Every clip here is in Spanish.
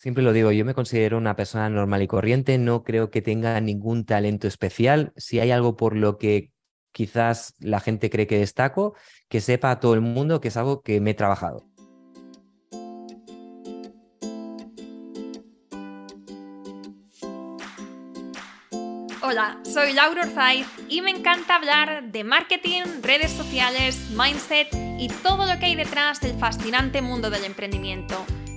Siempre lo digo, yo me considero una persona normal y corriente, no creo que tenga ningún talento especial. Si hay algo por lo que quizás la gente cree que destaco, que sepa a todo el mundo que es algo que me he trabajado. Hola, soy Laura Orzaiz y me encanta hablar de marketing, redes sociales, mindset y todo lo que hay detrás del fascinante mundo del emprendimiento.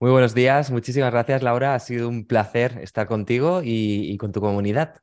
Muy buenos días, muchísimas gracias Laura, ha sido un placer estar contigo y, con tu comunidad.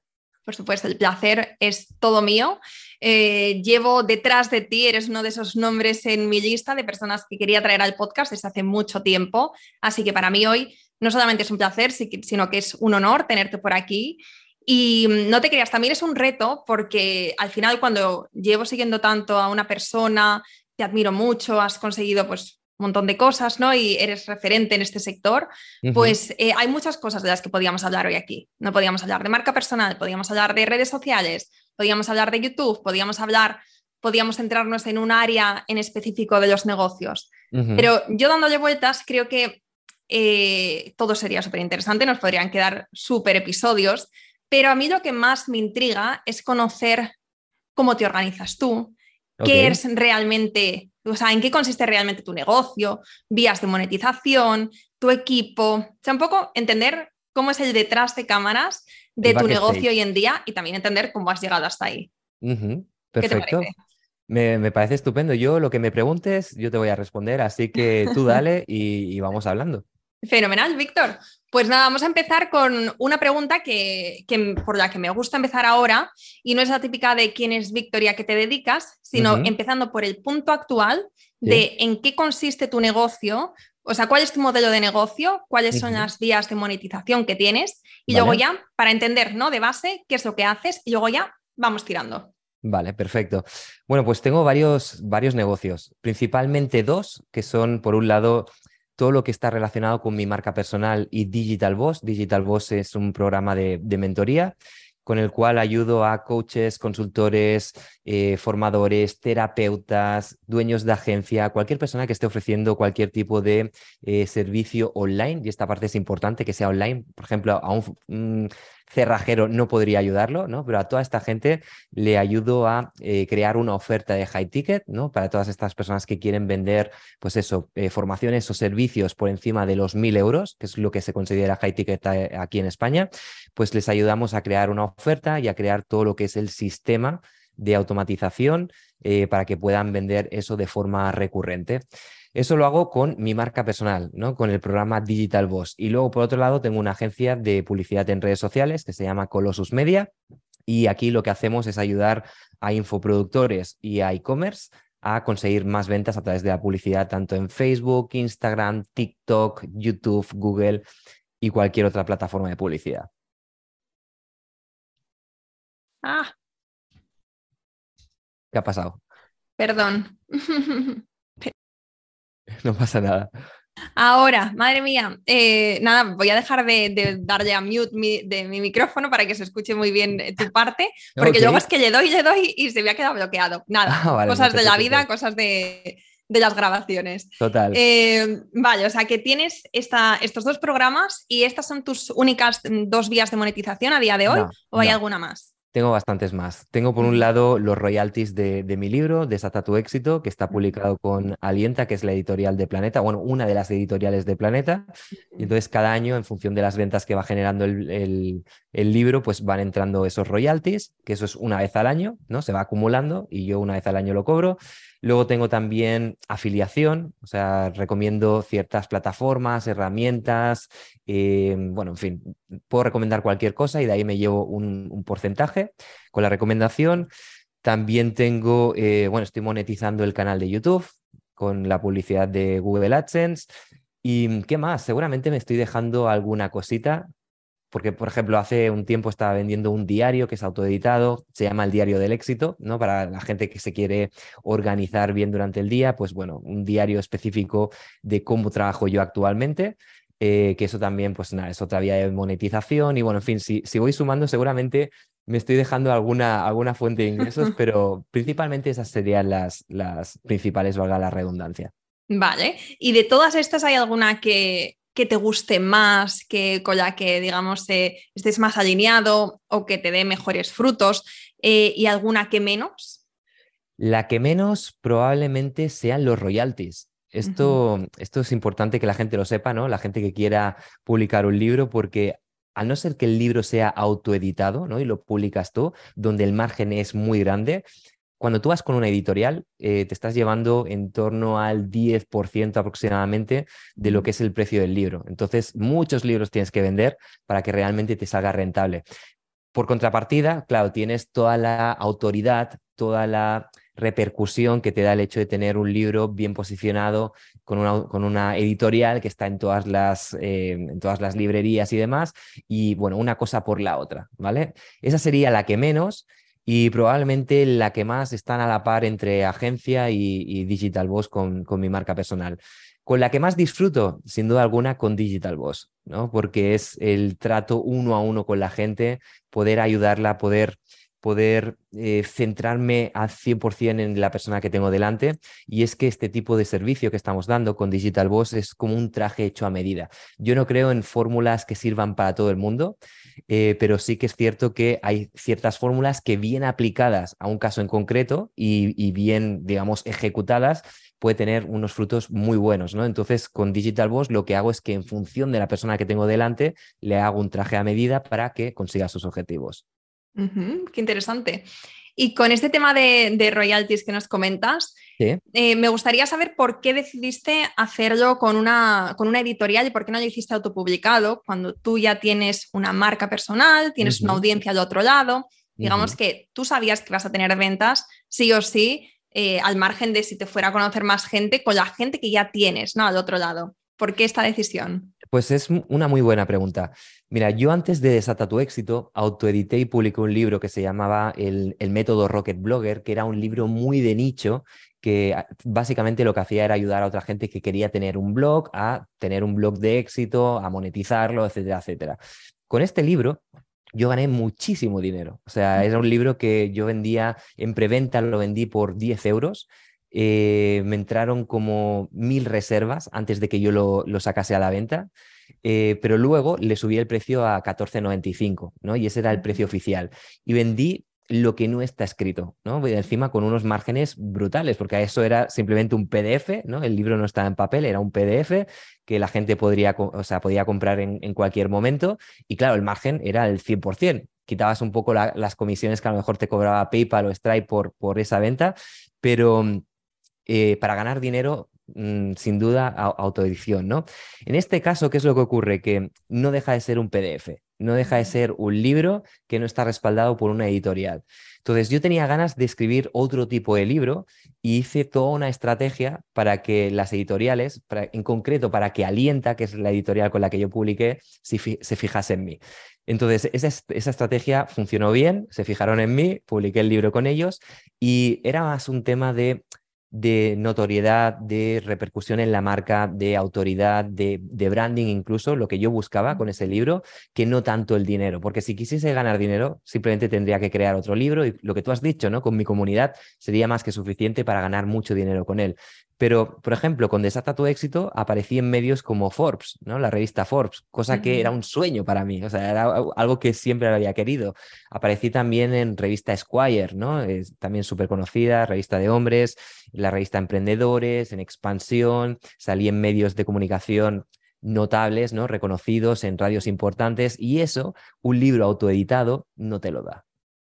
Por supuesto, el placer es todo mío. Eh, llevo detrás de ti, eres uno de esos nombres en mi lista de personas que quería traer al podcast desde hace mucho tiempo, así que para mí hoy no solamente es un placer, sino que es un honor tenerte por aquí. Y no te creas, también es un reto porque al final cuando llevo siguiendo tanto a una persona, te admiro mucho, has conseguido pues montón de cosas, ¿no? Y eres referente en este sector, pues eh, hay muchas cosas de las que podíamos hablar hoy aquí. No podíamos hablar de marca personal, podíamos hablar de redes sociales, podíamos hablar de YouTube, podíamos hablar, podíamos centrarnos en un área en específico de los negocios. Pero yo dándole vueltas, creo que eh, todo sería súper interesante, nos podrían quedar súper episodios, pero a mí lo que más me intriga es conocer cómo te organizas tú, qué es realmente o sea, en qué consiste realmente tu negocio, vías de monetización, tu equipo, o sea, un poco entender cómo es el detrás de cámaras de tu negocio hoy en día y también entender cómo has llegado hasta ahí. Perfecto. Me, parece estupendo. Yo lo que me preguntes, yo te voy a responder, así que tú dale y vamos hablando. Fenomenal, Víctor. Pues nada, vamos a empezar con una pregunta que, por la que me gusta empezar ahora y no es la típica de quién es Víctor y a qué te dedicas, sino empezando por el punto actual de en qué consiste tu negocio, o sea, cuál es tu modelo de negocio, cuáles son las vías de monetización que tienes y luego ya, para entender, ¿no? De base, qué es lo que haces y luego ya vamos tirando. Vale, perfecto. Bueno, pues tengo varios, varios negocios, principalmente dos, que son, por un lado, todo lo que está relacionado con mi marca personal y Digital Boss. Digital Boss es un programa de, mentoría con el cual ayudo a coaches, consultores, eh, formadores, terapeutas, dueños de agencia, cualquier persona que esté ofreciendo cualquier tipo de eh, servicio online. Y esta parte es importante que sea online. Por ejemplo, a un, cerrajero no podría ayudarlo, ¿no? Pero a toda esta gente le ayudo a eh, crear una oferta de high ticket, ¿no? Para todas estas personas que quieren vender, pues eso, eh, formaciones o servicios por encima de los mil euros, que es lo que se considera high ticket eh, aquí en España, pues les ayudamos a crear una oferta y a crear todo lo que es el sistema de automatización para que puedan vender eso de forma recurrente. Eso lo hago con mi marca personal, ¿no? Con el programa Digital Boss. Y luego, por otro lado, tengo una agencia de publicidad en redes sociales que se llama Colossus Media. Y aquí lo que hacemos es ayudar a infoproductores y a e-commerce a conseguir más ventas a través de la publicidad, tanto en Facebook, Instagram, TikTok, YouTube, Google y cualquier otra plataforma de publicidad. Ah. ¿Qué ha pasado? Perdón. no pasa nada. Ahora, madre mía, eh, nada, voy a dejar de, darle a mute de mi micrófono para que se escuche muy bien eh, tu parte, porque luego es que le doy, le doy y se me ha quedado bloqueado. Nada, ah, cosas de la vida, cosas de, las grabaciones. Total. Eh, vale, o sea que tienes esta, estos dos programas y estas son tus únicas dos vías de monetización a día de hoy, ¿o hay alguna más? Tengo bastantes más. Tengo por un lado los royalties de, mi libro, Desata tu éxito, que está publicado con Alienta, que es la editorial de Planeta, bueno, una de las editoriales de Planeta. Y entonces cada año, en función de las ventas que va generando el, libro, pues van entrando esos royalties, que eso es una vez al año, ¿no? Se va acumulando y yo una vez al año lo cobro. Luego tengo también afiliación, o sea, recomiendo ciertas plataformas, herramientas, eh, bueno, en fin, puedo recomendar cualquier cosa y de ahí me llevo un, porcentaje con la recomendación. También tengo, eh, bueno, estoy monetizando el canal de YouTube con la publicidad de Google AdSense. ¿Y qué más? Seguramente me estoy dejando alguna cosita porque, por ejemplo, hace un tiempo estaba vendiendo un diario que es autoeditado, se llama el Diario del Éxito, ¿no? Para la gente que se quiere organizar bien durante el día, pues bueno, un diario específico de cómo trabajo yo actualmente. Eh, que eso también, pues nada, es otra vía de monetización y bueno, en fin, si, si voy sumando seguramente me estoy dejando alguna, alguna fuente de ingresos, pero principalmente esas serían las, las principales, valga la redundancia. Vale, y de todas estas hay alguna que que te guste más, que con la que, digamos, eh, estés más alineado o que te dé mejores frutos eh, y alguna que menos? La que menos probablemente sean los royalties. Esto, esto es importante que la gente lo sepa, ¿no? La gente que quiera publicar un libro, porque al no ser que el libro sea autoeditado, ¿no? Y lo publicas tú, donde el margen es muy grande, cuando tú vas con una editorial, eh, te estás llevando en torno al 10% aproximadamente de lo que es el precio del libro. Entonces, muchos libros tienes que vender para que realmente te salga rentable. Por contrapartida, claro, tienes toda la autoridad, toda la repercusión que te da el hecho de tener un libro bien posicionado con una, con una editorial que está en todas, las, eh, en todas las librerías y demás, y bueno, una cosa por la otra, ¿vale? Esa sería la que menos, y probablemente la que más están a la par entre agencia y, Digital Boss con, mi marca personal. Con la que más disfruto, sin duda alguna, con Digital Boss, ¿no? porque es el trato uno a uno con la gente, poder ayudarla, poder poder eh, centrarme al 100% en la persona que tengo delante. Y es que este tipo de servicio que estamos dando con Digital Boss es como un traje hecho a medida. Yo no creo en fórmulas que sirvan para todo el mundo, eh, pero sí que es cierto que hay ciertas fórmulas que bien aplicadas a un caso en concreto y, bien, digamos, ejecutadas, puede tener unos frutos muy buenos, ¿no? Entonces, con Digital Boss lo que hago es que en función de la persona que tengo delante, le hago un traje a medida para que consiga sus objetivos qué interesante. Y con este tema de, royalties que nos comentas, eh, me gustaría saber por qué decidiste hacerlo con una, con una editorial y por qué no lo hiciste autopublicado cuando tú ya tienes una marca personal, tienes una audiencia al otro lado. Digamos que tú sabías que vas a tener ventas sí o sí, eh, al margen de si te fuera a conocer más gente, con la gente que ya tienes, ¿no? Al otro lado. ¿Por qué esta decisión? Pues es una muy buena pregunta. Mira, yo antes de Desata tu éxito, autoedité y publiqué un libro que se llamaba el, método Rocket Blogger, que era un libro muy de nicho que ah, básicamente lo que hacía era ayudar a otra gente que quería tener un blog a tener un blog de éxito, a monetizarlo, etcétera, etcétera. Con este libro yo gané muchísimo dinero. O sea, era un libro que yo vendía en preventa, lo vendí por 10 euros eh, me entraron como mil reservas antes de que yo lo, sacase a la venta, eh, pero luego le subí el precio a 14.95, ¿no? Y ese era el precio oficial. Y vendí lo que no está escrito, ¿no? Encima con unos márgenes brutales, porque eso era simplemente un PDF, ¿no? El libro no estaba en papel, era un PDF que la gente podría, o sea, podía comprar en, cualquier momento. Y claro, el margen era el 100%. Quitabas un poco las comisiones que a lo mejor te cobraba PayPal o Stripe por, por esa venta, pero eh, para ganar dinero, mm, sin duda, autoedición, ¿no? En este caso, ¿qué es lo que ocurre? Que no deja de ser un PDF, no deja de ser un libro que no está respaldado por una editorial. Entonces, yo tenía ganas de escribir otro tipo de libro y hice toda una estrategia para que las editoriales, en concreto para que Alienta, que es la editorial con la que yo publiqué, se, fijase en mí. Entonces, esa, esa, estrategia funcionó bien, se fijaron en mí, publiqué el libro con ellos y era más un tema de de notoriedad, de repercusión en la marca, de autoridad, de, branding incluso, lo que yo buscaba con ese libro, que no tanto el dinero, porque si quisiese ganar dinero, simplemente tendría que crear otro libro y lo que tú has dicho, ¿no? Con mi comunidad sería más que suficiente para ganar mucho dinero con él. Pero, por ejemplo, con Desata tu éxito aparecí en medios como Forbes, ¿no? La revista Forbes, cosa que era un sueño para mí, o sea, era algo que siempre había querido. Aparecí también en revista Esquire, ¿no? Es también súper conocida, revista de hombres, la revista Emprendedores, en Expansión, salí en medios de comunicación notables, ¿no? Reconocidos en radios importantes y eso, un libro autoeditado no te lo da.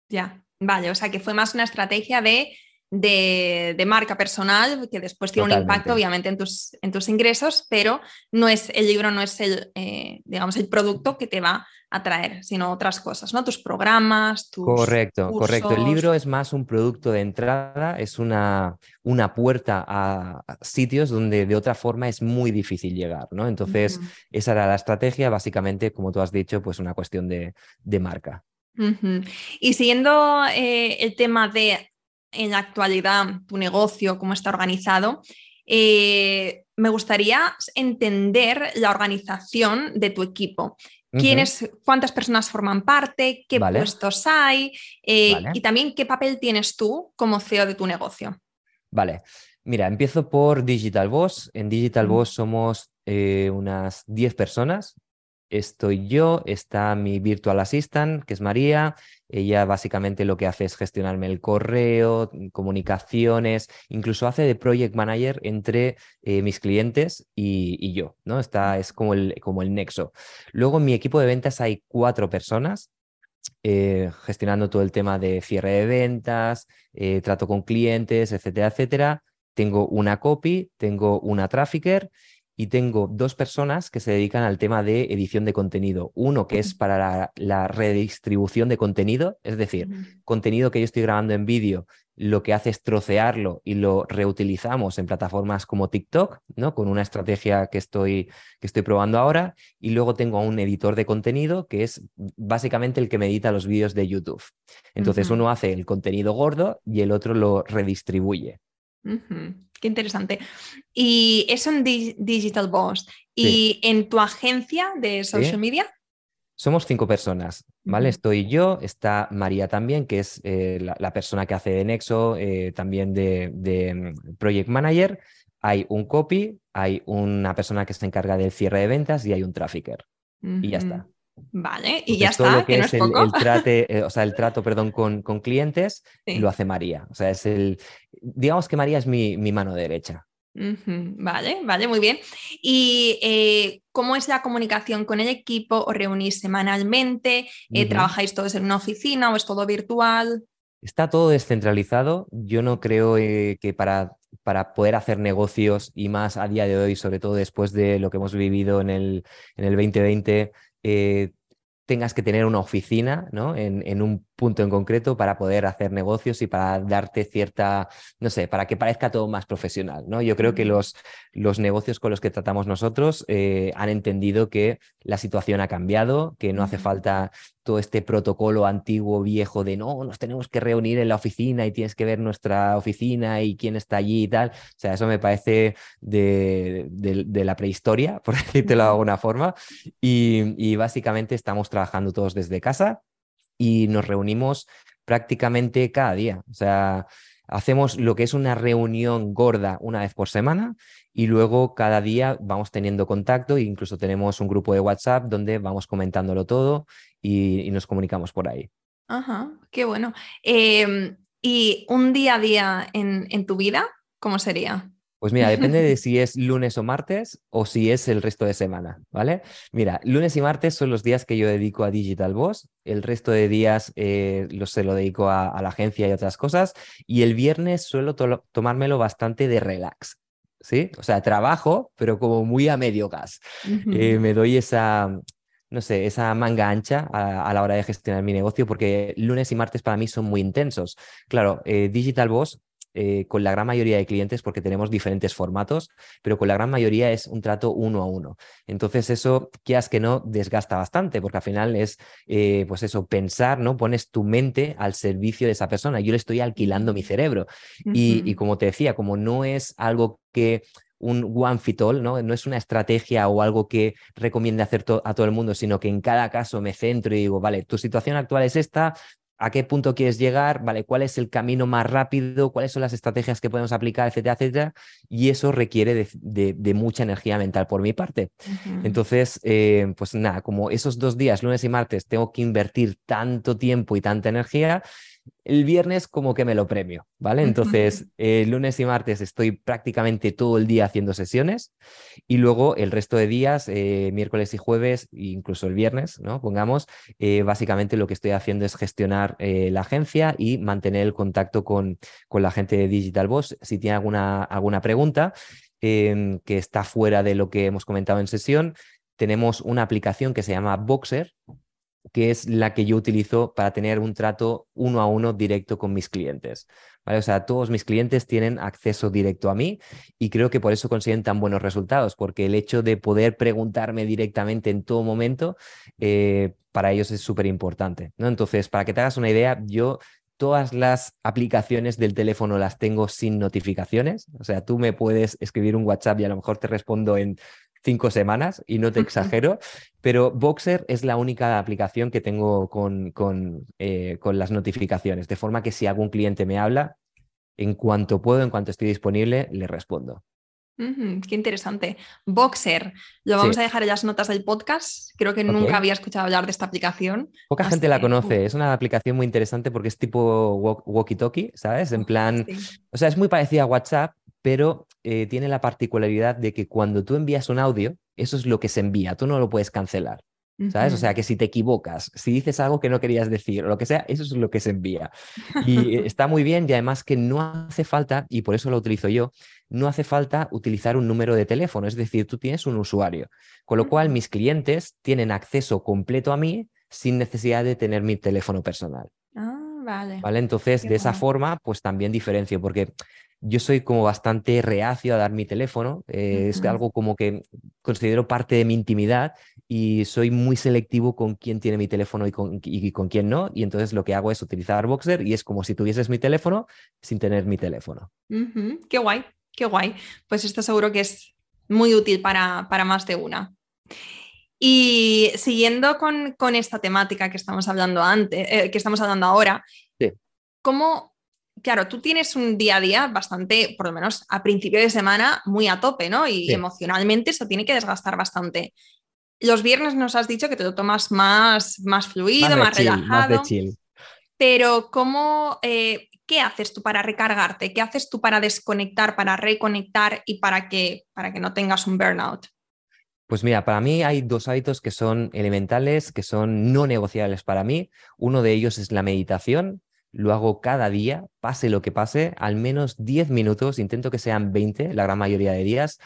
Ya, vale, o sea que fue más una estrategia de de, marca personal que después tiene un impacto obviamente en tus, en tus ingresos, pero no es el libro, no es el, eh, digamos, el producto que te va a traer, sino otras cosas, ¿no? Tus programas, tus Correcto, correcto. El libro es más un producto de entrada, es una, una puerta a sitios donde de otra forma es muy difícil llegar, ¿no? Entonces, esa era la estrategia, básicamente, como tú has dicho, pues una cuestión de, marca. Y siguiendo eh, el tema de en la actualidad tu negocio, cómo está organizado, eh, me gustaría entender la organización de tu equipo. ¿Quiénes, ¿Cuántas personas forman parte? ¿Qué puestos hay? Eh, y también qué papel tienes tú como CEO de tu negocio. Vale, mira, empiezo por Digital Boss. En Digital Boss somos eh, unas 10 personas. Estoy yo, está mi virtual assistant, que es María, ella básicamente lo que hace es gestionarme el correo, comunicaciones, incluso hace de project manager entre eh, mis clientes y, yo, ¿no? Está, es como el, como el nexo. Luego en mi equipo de ventas hay cuatro personas eh, gestionando todo el tema de cierre de ventas, eh, trato con clientes, etcétera, etcétera. Tengo una copy, tengo una trafficker y tengo dos personas que se dedican al tema de edición de contenido. Uno que es para la, redistribución de contenido, es decir, contenido que yo estoy grabando en vídeo, lo que hace es trocearlo y lo reutilizamos en plataformas como TikTok, ¿no? Con una estrategia que estoy, que estoy probando ahora. Y luego tengo a un editor de contenido que es básicamente el que me edita los vídeos de YouTube. Entonces uno hace el contenido gordo y el otro lo redistribuye. Qué interesante. Y eso en Digital Boss. ¿Y en tu agencia de social media? Somos cinco personas, ¿vale? Estoy yo, está María también, que es eh, la, persona que hace de Nexo, eh, también de, mm, Project Manager. Hay un copy, hay una persona que se encarga del cierre de ventas y hay un trafficker. Y ya está. Vale, y ya está, que, es, el, trate, eh, o sea, el trato, perdón, con, con clientes lo hace María. O sea, es el, digamos que María es mi, mano derecha. Vale, vale, muy bien. ¿Y eh, cómo es la comunicación con el equipo? ¿Os reunís semanalmente? Eh, ¿Trabajáis todos en una oficina o es todo virtual? Está todo descentralizado. Yo no creo que para, para poder hacer negocios y más a día de hoy, sobre todo después de lo que hemos vivido en el, en el 2020, eh, tengas que tener una oficina ¿no? en, en, un punto en concreto para poder hacer negocios y para darte cierta, no sé, para que parezca todo más profesional. ¿no? Yo creo que los, los negocios con los que tratamos nosotros eh, han entendido que la situación ha cambiado, que no hace falta todo este protocolo antiguo, viejo de no, nos tenemos que reunir en la oficina y tienes que ver nuestra oficina y quién está allí y tal. O sea, eso me parece de, de, la prehistoria, por decirlo de alguna forma. Y, y básicamente estamos trabajando todos desde casa y nos reunimos prácticamente cada día. O sea, hacemos lo que es una reunión gorda una vez por semana y luego cada día vamos teniendo contacto e incluso tenemos un grupo de WhatsApp donde vamos comentándolo todo y, nos comunicamos por ahí. Ajá, qué bueno. Em, ¿Y un día a día en, en tu vida, cómo sería? Pues mira, depende de si es lunes o martes o si es el resto de semana, ¿vale? Mira, lunes y martes son los días que yo dedico a Digital Boss, el resto de días eh, se lo dedico a, la agencia y otras cosas, y el viernes suelo tomármelo bastante de relax, ¿sí? O sea, trabajo, pero como muy a medio gas. Eh, me doy esa, no sé, esa manga ancha a, la hora de gestionar mi negocio, porque lunes y martes para mí son muy intensos. Claro, eh, Digital Boss eh, con la gran mayoría de clientes porque tenemos diferentes formatos, pero con la gran mayoría es un trato uno a uno. Entonces eso, quieras que no, desgasta bastante porque al final es, eh, pues eso, pensar, ¿no? Pones tu mente al servicio de esa persona. Yo le estoy alquilando mi cerebro. y, como te decía, como no es algo que un one fit all, ¿no? No es una estrategia o algo que recomiende hacer a todo el mundo, sino que en cada caso me centro y digo, vale, tu situación actual es esta, a qué punto quieres llegar, ¿vale? ¿Cuál es el camino más rápido? ¿Cuáles son las estrategias que podemos aplicar, etcétera, etcétera? Y eso requiere de, mucha energía mental por mi parte. Entonces, eh, pues nada, como esos dos días, lunes y martes, tengo que invertir tanto tiempo y tanta energía, el viernes como que me lo premio, ¿vale? Entonces, el lunes y martes estoy prácticamente todo el día haciendo sesiones y luego el resto de días, eh, miércoles y jueves, incluso el viernes, ¿no? Pongamos, eh, básicamente lo que estoy haciendo es gestionar eh, la agencia y mantener el contacto con, con la gente de Digital Boss. Si tiene alguna, alguna pregunta em, que está fuera de lo que hemos comentado en sesión, tenemos una aplicación que se llama Boxer, que es la que yo utilizo para tener un trato uno a uno directo con mis clientes. ¿vale? O sea, todos mis clientes tienen acceso directo a mí y creo que por eso consiguen tan buenos resultados, porque el hecho de poder preguntarme directamente en todo momento, eh, para ellos es súper importante. ¿no? Entonces, para que te hagas una idea, yo todas las aplicaciones del teléfono las tengo sin notificaciones. O sea, tú me puedes escribir un WhatsApp y a lo mejor te respondo en cinco semanas y no te exagero, pero Boxer es la única aplicación que tengo con, con, eh, con, las notificaciones, de forma que si algún cliente me habla, en cuanto puedo, en cuanto estoy disponible, le respondo. qué interesante. Boxer, lo vamos a dejar en las notas del podcast. Creo que nunca había escuchado hablar de esta aplicación. Poca gente la conoce. Es una aplicación muy interesante porque es tipo walkie-talkie, ¿sabes? En plan, o sea, es muy parecida a WhatsApp, pero eh, tiene la particularidad de que cuando tú envías un audio, eso es lo que se envía, tú no lo puedes cancelar. ¿Sabes? O sea, que si te equivocas, si dices algo que no querías decir o lo que sea, eso es lo que se envía. Y está muy bien y además que no hace falta, y por eso lo utilizo yo, no hace falta utilizar un número de teléfono, es decir, tú tienes un usuario, con lo cual mis clientes tienen acceso completo a mí sin necesidad de tener mi teléfono personal. Vale. ¿Vale? Entonces, de esa forma, pues también diferencio, porque yo soy como bastante reacio a dar mi teléfono, eh, es algo como que considero parte de mi intimidad y soy muy selectivo con quién tiene mi teléfono y con, con quién no, y entonces lo que hago es utilizar Boxer y es como si tuvieses mi teléfono sin tener mi teléfono. Qué guay, qué guay. Pues esto seguro que es muy útil para, para más de una. Y siguiendo con, con, esta temática que estamos hablando antes, eh, que estamos hablando ahora, ¿cómo claro, tú tienes un día a día bastante, por lo menos a principio de semana, muy a tope, ¿no? Y emocionalmente eso tiene que desgastar bastante. Los viernes nos has dicho que te lo tomas más, más fluido, más, relajado. Pero, ¿cómo, eh, ¿qué haces tú para recargarte? ¿Qué haces tú para desconectar, para reconectar y para que, para que no tengas un burnout? Pues mira, para mí hay dos hábitos que son elementales, que son no negociables para mí. Uno de ellos es la meditación lo hago cada día, pase lo que pase, al menos 10 minutos, intento que sean 20 la gran mayoría de días.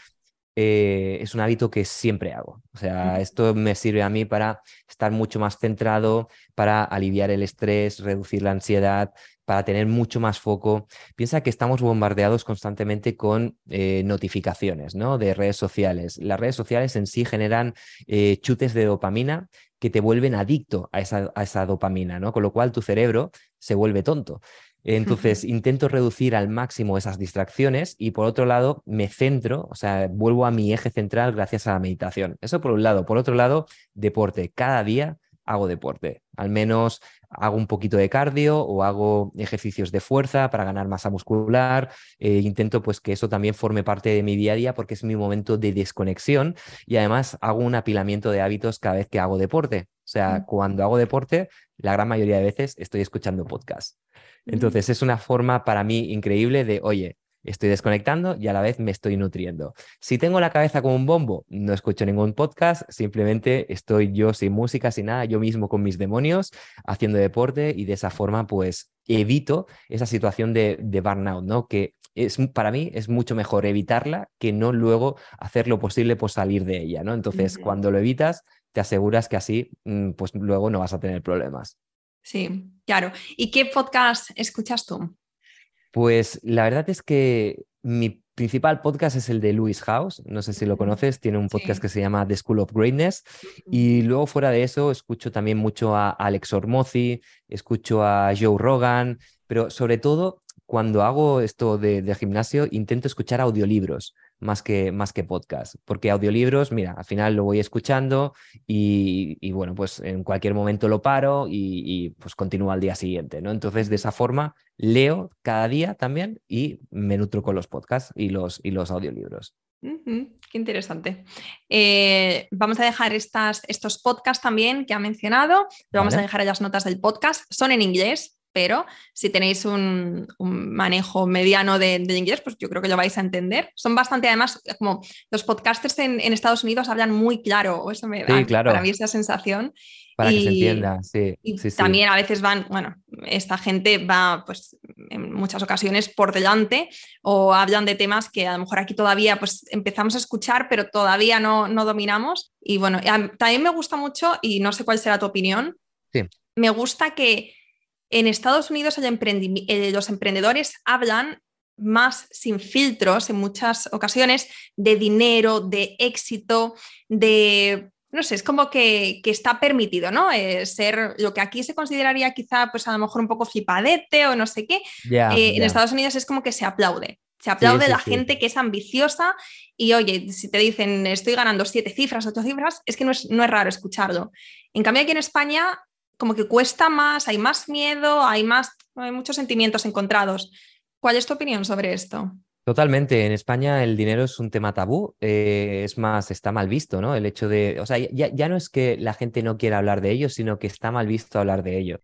Eh, es un hábito que siempre hago. O sea, esto me sirve a mí para estar mucho más centrado, para aliviar el estrés, reducir la ansiedad, para tener mucho más foco. Piensa que estamos bombardeados constantemente con eh, notificaciones ¿no? de redes sociales. Las redes sociales en sí generan eh, chutes de dopamina que te vuelven adicto a esa, a esa dopamina, ¿no? Con lo cual tu cerebro se vuelve tonto. Entonces intento reducir al máximo esas distracciones y por otro lado me centro, o sea, vuelvo a mi eje central gracias a la meditación. Eso por un lado. Por otro lado, deporte. Cada día hago deporte. Al menos hago un poquito de cardio o hago ejercicios de fuerza para ganar masa muscular. Eh, intento pues que eso también forme parte de mi día a día porque es mi momento de desconexión y además hago un apilamiento de hábitos cada vez que hago deporte. O sea, cuando hago deporte, la gran mayoría de veces estoy escuchando podcast. Entonces es una forma para mí increíble de, oye, estoy desconectando y a la vez me estoy nutriendo. Si tengo la cabeza como un bombo, no escucho ningún podcast, simplemente estoy yo sin música, sin nada, yo mismo con mis demonios, haciendo deporte y de esa forma pues evito esa situación de, de burnout, ¿no? Que es, para mí es mucho mejor evitarla que no luego hacer lo posible por salir de ella, ¿no? Entonces, cuando lo evitas, te aseguras que así, mm, pues luego no vas a tener problemas. Sí, claro. ¿Y qué podcast escuchas tú? Pues la verdad es que mi principal podcast es el de Louis House, no sé si lo conoces, tiene un podcast que se llama The School of Greatness y luego fuera de eso escucho también mucho a Alex Ormozzi, escucho a Joe Rogan, pero sobre todo cuando hago esto de, de gimnasio intento escuchar audiolibros más que, más que podcast. Porque audiolibros, mira, al final lo voy escuchando y, bueno, pues en cualquier momento lo paro y, pues continúo al día siguiente, ¿no? Entonces, de esa forma, leo cada día también y me nutro con los podcasts y los, y los audiolibros. qué interesante. Eh, vamos a dejar estas, estos podcasts también que ha mencionado, lo vamos a dejar en las notas del podcast. Son en inglés, pero si tenéis un, manejo mediano de, inglés, pues yo creo que lo vais a entender. Son bastante, además, como los podcasters en, Estados Unidos hablan muy claro, o eso me da para mí esa sensación. Para que se entienda, sí. Y también a veces van, bueno, esta gente va, pues, en muchas ocasiones por delante o hablan de temas que a lo mejor aquí todavía, pues, empezamos a escuchar, pero todavía no, no dominamos. Y bueno, también me gusta mucho, y no sé cuál será tu opinión, sí. me gusta que en Estados Unidos eh, los emprendedores hablan más sin filtros en muchas ocasiones de dinero, de éxito, de no sé, es como que, está permitido, ¿no? Eh, ser lo que aquí se consideraría quizá, pues a lo mejor un poco flipadete o no sé qué. Eh, en Estados Unidos es como que se aplaude. Se aplaude la gente que es ambiciosa y, oye, si te dicen estoy ganando siete cifras, ocho cifras, es que no es, no es raro escucharlo. En cambio, aquí en España como que cuesta más, hay más miedo, hay más, hay muchos sentimientos encontrados. ¿Cuál es tu opinión sobre esto? Totalmente. En España el dinero es un tema tabú. Eh, es más, está mal visto, ¿no? El hecho de, o sea, ya, ya no es que la gente no quiera hablar de ello, sino que está mal visto hablar de ello.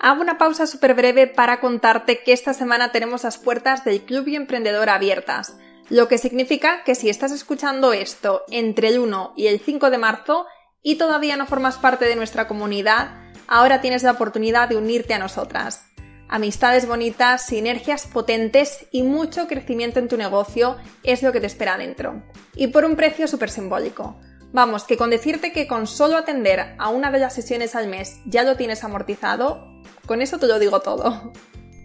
Hago una pausa súper breve para contarte que esta semana tenemos las puertas del Club y Emprendedor abiertas, lo que significa que si estás escuchando esto entre el 1 y el 5 de marzo y todavía no formas parte de nuestra comunidad, ahora tienes la oportunidad de unirte a nosotras. Amistades bonitas, sinergias potentes y mucho crecimiento en tu negocio es lo que te espera dentro. Y por un precio súper simbólico. Vamos, que con decirte que con solo atender a una de las sesiones al mes ya lo tienes amortizado, con eso te lo digo todo.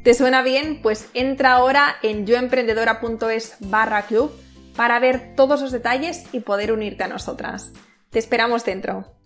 ¿Te suena bien? Pues entra ahora en yoemprendedora.es barra club para ver todos los detalles y poder unirte a nosotras. Te esperamos dentro.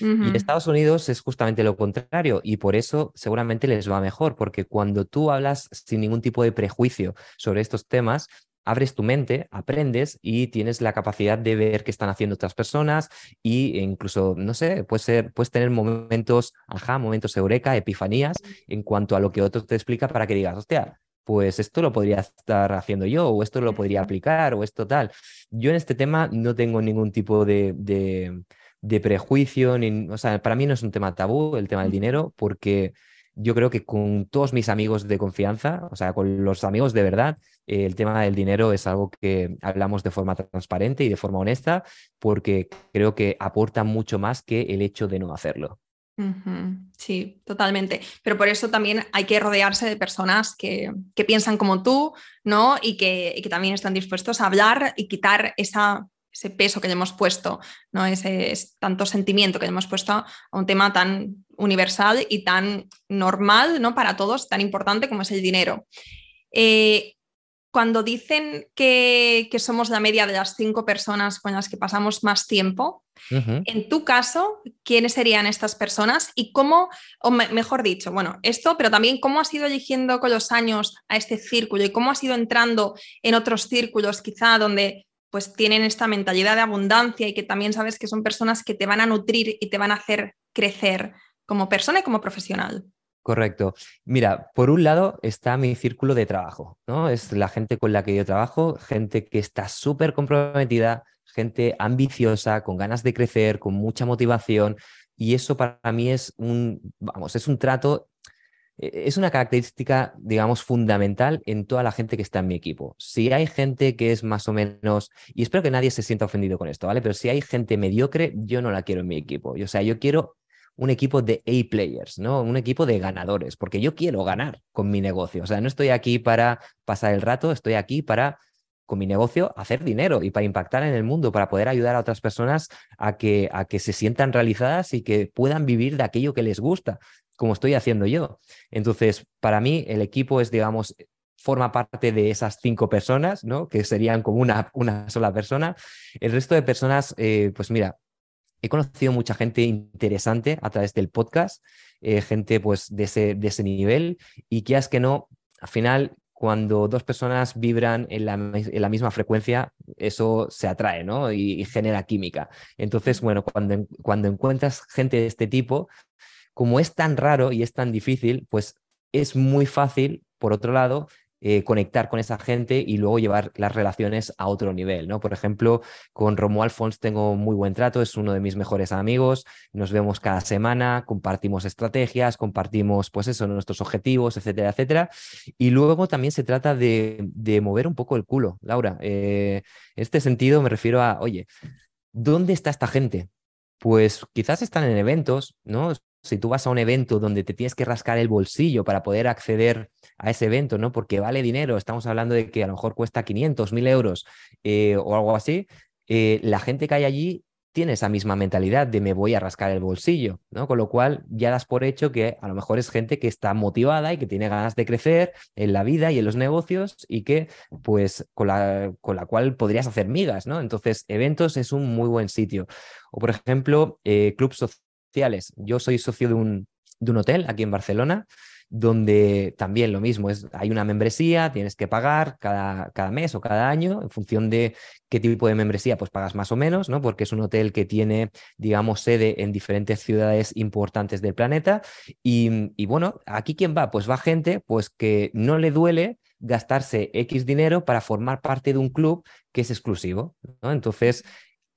Y en Estados Unidos es justamente lo contrario y por eso seguramente les va mejor, porque cuando tú hablas sin ningún tipo de prejuicio sobre estos temas, abres tu mente, aprendes y tienes la capacidad de ver qué están haciendo otras personas y e incluso, no sé, puedes, ser, puedes tener momentos, ajá, momentos eureka, epifanías en cuanto a lo que otro te explica para que digas, hostia, pues esto lo podría estar haciendo yo o esto lo podría aplicar o esto tal. Yo en este tema no tengo ningún tipo de de prejuicio, ni, o sea, para mí no es un tema tabú el tema del dinero, porque yo creo que con todos mis amigos de confianza, o sea, con los amigos de verdad, eh, el tema del dinero es algo que hablamos de forma transparente y de forma honesta, porque creo que aporta mucho más que el hecho de no hacerlo. Sí, totalmente. Pero por eso también hay que rodearse de personas que, que piensan como tú, ¿no? Y que, y que, también están dispuestos a hablar y quitar esa ese peso que le hemos puesto, ¿no? ese, tanto sentimiento que le hemos puesto a un tema tan universal y tan normal ¿no? para todos, tan importante como es el dinero. Eh, cuando dicen que, somos la media de las cinco personas con las que pasamos más tiempo, en tu caso, ¿quiénes serían estas personas y cómo, o mejor dicho, bueno, esto, pero también cómo has ido eligiendo con los años a este círculo y cómo has ido entrando en otros círculos quizá donde pues tienen esta mentalidad de abundancia y que también sabes que son personas que te van a nutrir y te van a hacer crecer como persona y como profesional. Correcto. Mira, por un lado está mi círculo de trabajo, ¿no? Es la gente con la que yo trabajo, gente que está súper comprometida, gente ambiciosa, con ganas de crecer, con mucha motivación. Y eso para mí es un, vamos, es un trato es una característica, digamos, fundamental en toda la gente que está en mi equipo. Si hay gente que es más o menos, y espero que nadie se sienta ofendido con esto, ¿vale? Pero si hay gente mediocre, yo no la quiero en mi equipo. O sea, yo quiero un equipo de A-players, ¿no? Un equipo de ganadores, porque yo quiero ganar con mi negocio. O sea, no estoy aquí para pasar el rato, estoy aquí para con mi negocio hacer dinero y para impactar en el mundo, para poder ayudar a otras personas a que, a que se sientan realizadas y que puedan vivir de aquello que les gusta como estoy haciendo yo. Entonces, para mí, el equipo es, digamos, forma parte de esas cinco personas, ¿no? Que serían como una, una sola persona. El resto de personas, eh, pues mira, he conocido mucha gente interesante a través del podcast, eh, gente pues de ese, de ese nivel, y que es que no, al final, cuando dos personas vibran en la, en la misma frecuencia, eso se atrae, ¿no? Y, y, genera química. Entonces, bueno, cuando, cuando encuentras gente de este tipo, como es tan raro y es tan difícil, pues es muy fácil, por otro lado, eh, conectar con esa gente y luego llevar las relaciones a otro nivel, ¿no? Por ejemplo, con Romuald Fons tengo muy buen trato, es uno de mis mejores amigos, nos vemos cada semana, compartimos estrategias, compartimos, pues eso, nuestros objetivos, etcétera, etcétera. Y luego también se trata de, mover un poco el culo, Laura. Eh, en este sentido me refiero a, oye, ¿dónde está esta gente? Pues quizás están en eventos, ¿no? Si tú vas a un evento donde te tienes que rascar el bolsillo para poder acceder a ese evento, ¿no? Porque vale dinero, estamos hablando de que a lo mejor cuesta 500, 1000 euros eh, o algo así, eh, la gente que hay allí tiene esa misma mentalidad de me voy a rascar el bolsillo, ¿no? Con lo cual ya das por hecho que a lo mejor es gente que está motivada y que tiene ganas de crecer en la vida y en los negocios y que pues con la, con la cual podrías hacer migas, ¿no? Entonces, eventos es un muy buen sitio. O por ejemplo, eh, clubs Yo soy socio de un, hotel aquí en Barcelona donde también lo mismo, es, hay una membresía, tienes que pagar cada, cada, mes o cada año, en función de qué tipo de membresía, pues pagas más o menos, ¿no? Porque es un hotel que tiene, digamos, sede en diferentes ciudades importantes del planeta. Y, y bueno, aquí quién va, pues va gente pues que no le duele gastarse X dinero para formar parte de un club que es exclusivo, ¿no? Entonces,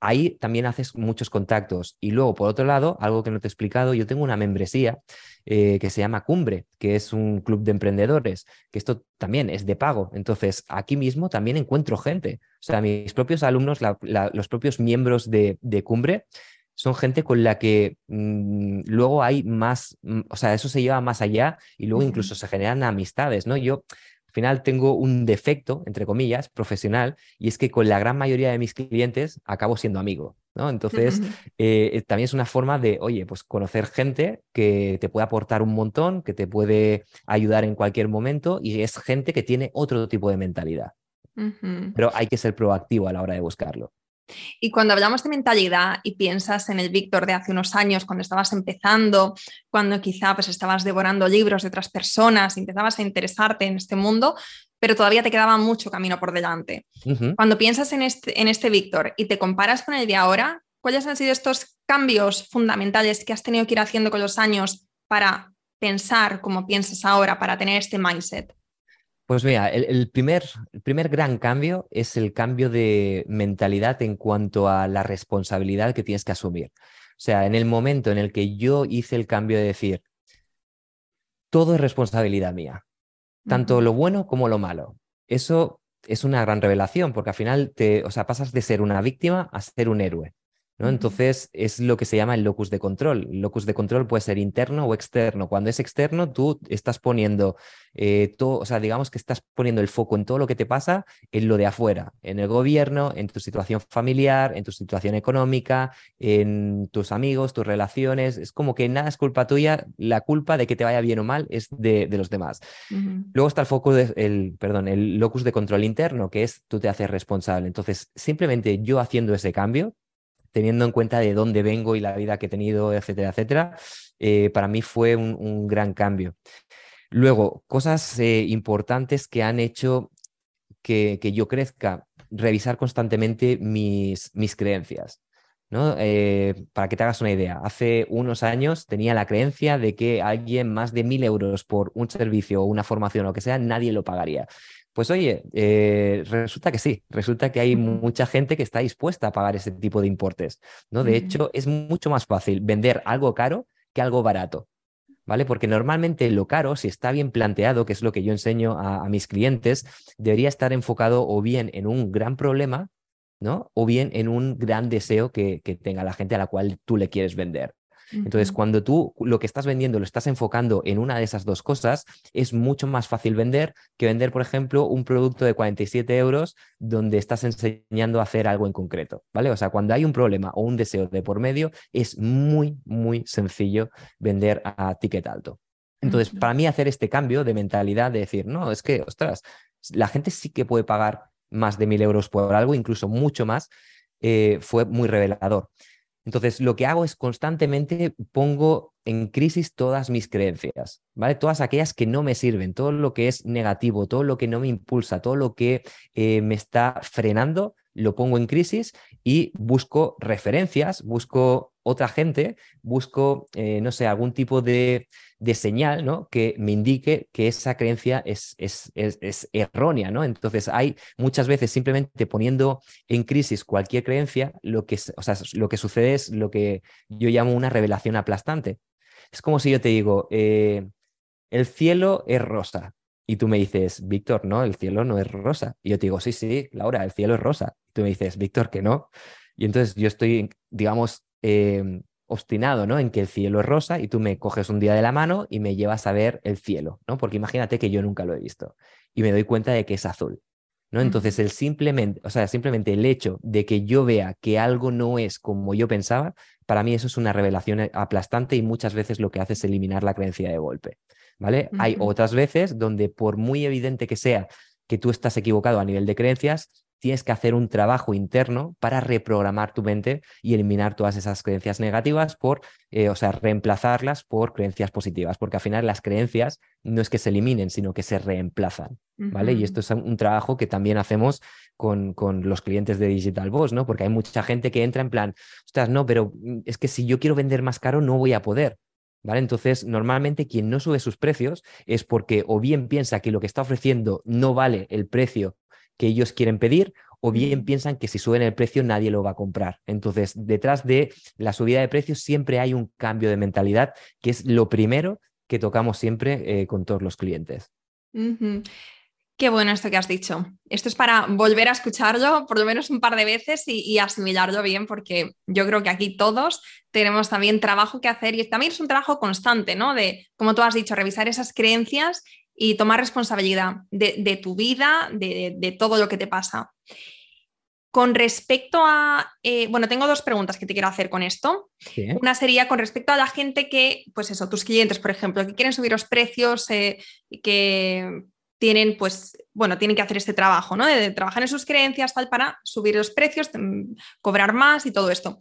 ahí también haces muchos contactos. Y luego, por otro lado, algo que no te he explicado, yo tengo una membresía eh, que se llama Cumbre, que es un club de emprendedores, que esto también es de pago. Entonces, aquí mismo también encuentro gente. O sea, mis propios alumnos, los propios miembros de, Cumbre, son gente con la que mm, luego hay más, mm, o sea, eso se lleva más allá y luego incluso se generan amistades, ¿no? Yo al final tengo un defecto, entre comillas, profesional, y es que con la gran mayoría de mis clientes acabo siendo amigo. ¿no? Entonces, eh, también es una forma de, oye, pues conocer gente que te puede aportar un montón, que te puede ayudar en cualquier momento, y es gente que tiene otro tipo de mentalidad. Pero hay que ser proactivo a la hora de buscarlo. Y cuando hablamos de mentalidad y piensas en el Víctor de hace unos años, cuando estabas empezando, cuando quizá pues estabas devorando libros de otras personas, empezabas a interesarte en este mundo, pero todavía te quedaba mucho camino por delante. Cuando piensas en este, en este Víctor y te comparas con el de ahora, ¿cuáles han sido estos cambios fundamentales que has tenido que ir haciendo con los años para pensar como piensas ahora, para tener este mindset? Pues mira, el, primer, el, primer, gran cambio es el cambio de mentalidad en cuanto a la responsabilidad que tienes que asumir. O sea, en el momento en el que yo hice el cambio de decir, todo es responsabilidad mía, tanto lo bueno como lo malo. Eso es una gran revelación porque al final te, o sea, pasas de ser una víctima a ser un héroe. Entonces es lo que se llama el locus de control. El locus de control puede ser interno o externo. Cuando es externo, tú estás poniendo eh, todo, o sea, digamos que estás poniendo el foco en todo lo que te pasa en lo de afuera, en el gobierno, en tu situación familiar, en tu situación económica, en tus amigos, tus relaciones. Es como que nada es culpa tuya, la culpa de que te vaya bien o mal es de, los demás. Luego está el foco, el, perdón, el locus de control interno, que es tú te haces responsable. Entonces, simplemente yo haciendo ese cambio, teniendo en cuenta de dónde vengo y la vida que he tenido, etcétera, etcétera, eh, para mí fue un, gran cambio. Luego, cosas eh, importantes que han hecho que, yo crezca, revisar constantemente mis, mis creencias. ¿no? Eh, para que te hagas una idea, hace unos años tenía la creencia de que alguien más de mil euros por un servicio o una formación o lo que sea, nadie lo pagaría. Pues oye, eh, resulta que sí, resulta que hay mucha gente que está dispuesta a pagar ese tipo de importes, ¿no? De hecho, es mucho más fácil vender algo caro que algo barato, ¿vale? Porque normalmente lo caro, si está bien planteado, que es lo que yo enseño a, mis clientes, debería estar enfocado o bien en un gran problema, ¿no? O bien en un gran deseo que tenga la gente a la cual tú le quieres vender. Entonces, cuando tú lo que estás vendiendo lo estás enfocando en una de esas dos cosas, es mucho más fácil vender que vender, por ejemplo, un producto de 47 euros donde estás enseñando a hacer algo en concreto, ¿vale? O sea, cuando hay un problema o un deseo de por medio, es muy, muy sencillo vender a ticket alto. Entonces, para mí hacer este cambio de mentalidad de decir, no, es que, ostras, la gente sí que puede pagar más de mil euros por algo, incluso mucho más, eh, fue muy revelador. Entonces, lo que hago es constantemente pongo en crisis todas mis creencias, ¿vale? Todas aquellas que no me sirven, todo lo que es negativo, todo lo que no me impulsa, todo lo que eh, me está frenando, lo pongo en crisis y busco referencias, busco otra gente, busco, eh, no sé, algún tipo de, señal ¿no? que me indique que esa creencia es, es, es, errónea. ¿no? Entonces, hay muchas veces simplemente poniendo en crisis cualquier creencia, lo que, o sea, lo que sucede es lo que yo llamo una revelación aplastante. Es como si yo te digo, eh, el cielo es rosa. Y tú me dices, Víctor, no, el cielo no es rosa. Y yo te digo, sí, sí, Laura, el cielo es rosa. Tú me dices, Víctor, que no. Y entonces yo estoy, digamos, em, obstinado, ¿no? En que el cielo es rosa y tú me coges un día de la mano y me llevas a ver el cielo, ¿no? Porque imagínate que yo nunca lo he visto y me doy cuenta de que es azul, ¿no? Entonces el simplemente, o sea, simplemente el hecho de que yo vea que algo no es como yo pensaba, para mí eso es una revelación aplastante y muchas veces lo que hace es eliminar la creencia de golpe. ¿vale? Hay otras veces donde por muy evidente que sea que tú estás equivocado a nivel de creencias, tienes que hacer un trabajo interno para reprogramar tu mente y eliminar todas esas creencias negativas por, eh, o sea, reemplazarlas por creencias positivas, porque al final las creencias no es que se eliminen, sino que se reemplazan, ¿vale? Y esto es un trabajo que también hacemos con, con, los clientes de Digital Boss, ¿no? Porque hay mucha gente que entra en plan, ostras, no, pero mm, es que si yo quiero vender más caro no voy a poder. ¿Vale? Entonces, normalmente quien no sube sus precios es porque o bien piensa que lo que está ofreciendo no vale el precio que ellos quieren pedir, o bien piensan que si suben el precio nadie lo va a comprar. Entonces, detrás de la subida de precios siempre hay un cambio de mentalidad, que es lo primero que tocamos siempre eh, con todos los clientes. Qué bueno esto que has dicho. Esto es para volver a escucharlo por lo menos un par de veces y, asimilarlo bien, porque yo creo que aquí todos tenemos también trabajo que hacer y también es un trabajo constante, ¿no? De, como tú has dicho, revisar esas creencias y tomar responsabilidad de, tu vida, de, todo lo que te pasa. Con respecto a, eh, bueno, tengo dos preguntas que te quiero hacer con esto. Una sería con respecto a la gente que, pues eso, tus clientes, por ejemplo, que quieren subir los precios, eh, que tienen, pues, bueno, tienen que hacer este trabajo, ¿no? De, trabajar en sus creencias, tal, para subir los precios, mm, cobrar más y todo esto.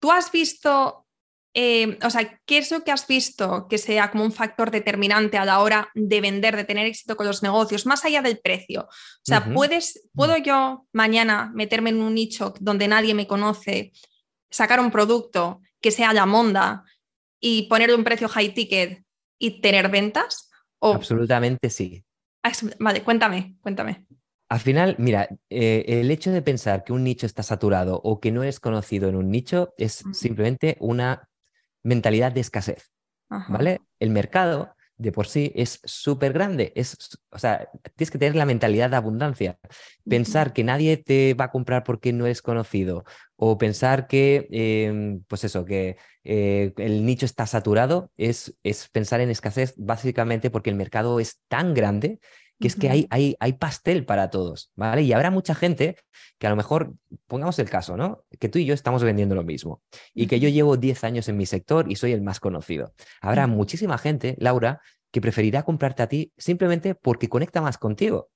¿Tú has visto, eh, o sea, qué es lo que has visto que sea como un factor determinante a la hora de vender, de tener éxito con los negocios, más allá del precio? O sea, ¿puedes, ¿puedo yo mañana meterme en un nicho donde nadie me conoce, sacar un producto que sea la monda y ponerle un precio high ticket y tener ventas? Absolutamente sí. Ah, vale, cuéntame, cuéntame. Al final, mira, eh, el hecho de pensar que un nicho está saturado o que no es conocido en un nicho es simplemente una mentalidad de escasez, ¿vale? El mercado de por sí es súper grande, es, o sea, tienes que tener la mentalidad de abundancia. Pensar que nadie te va a comprar porque no es conocido o pensar que, em, pues eso, que eh, el nicho está saturado, es, es pensar en escasez básicamente porque el mercado es tan grande que es que hay, hay, hay, pastel para todos, ¿vale? Y habrá mucha gente que a lo mejor, pongamos el caso, ¿no? Que tú y yo estamos vendiendo lo mismo y que yo llevo 10 años en mi sector y soy el más conocido. Habrá muchísima gente, Laura, que preferirá comprarte a ti simplemente porque conecta más contigo.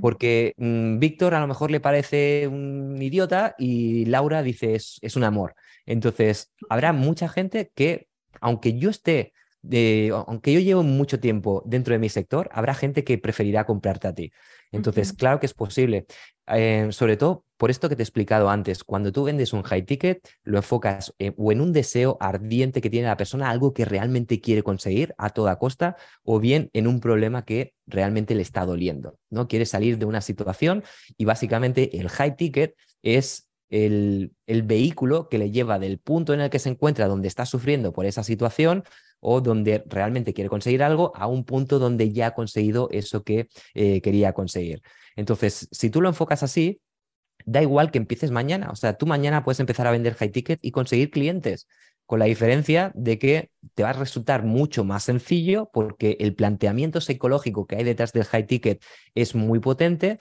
Porque mm, Víctor a lo mejor le parece un idiota y Laura dice es, es un amor. Entonces, habrá mucha gente que, aunque yo esté aunque yo llevo mucho tiempo dentro de mi sector, habrá gente que preferirá comprarte a ti. Entonces, claro que es posible. Eh, sobre todo por esto que te he explicado antes, cuando tú vendes un high ticket, lo enfocas o en un deseo ardiente que tiene la persona, algo que realmente quiere conseguir a toda costa, o bien en un problema que realmente le está doliendo, ¿no? Quiere salir de una situación y básicamente el high ticket es el, el, vehículo que le lleva del punto en el que se encuentra, donde está sufriendo por esa situación, o donde realmente quiere conseguir algo a un punto donde ya ha conseguido eso que eh, quería conseguir. Entonces, si tú lo enfocas así, da igual que empieces mañana. O sea, tú mañana puedes empezar a vender high ticket y conseguir clientes, con la diferencia de que te va a resultar mucho más sencillo porque el planteamiento psicológico que hay detrás del high ticket es muy potente.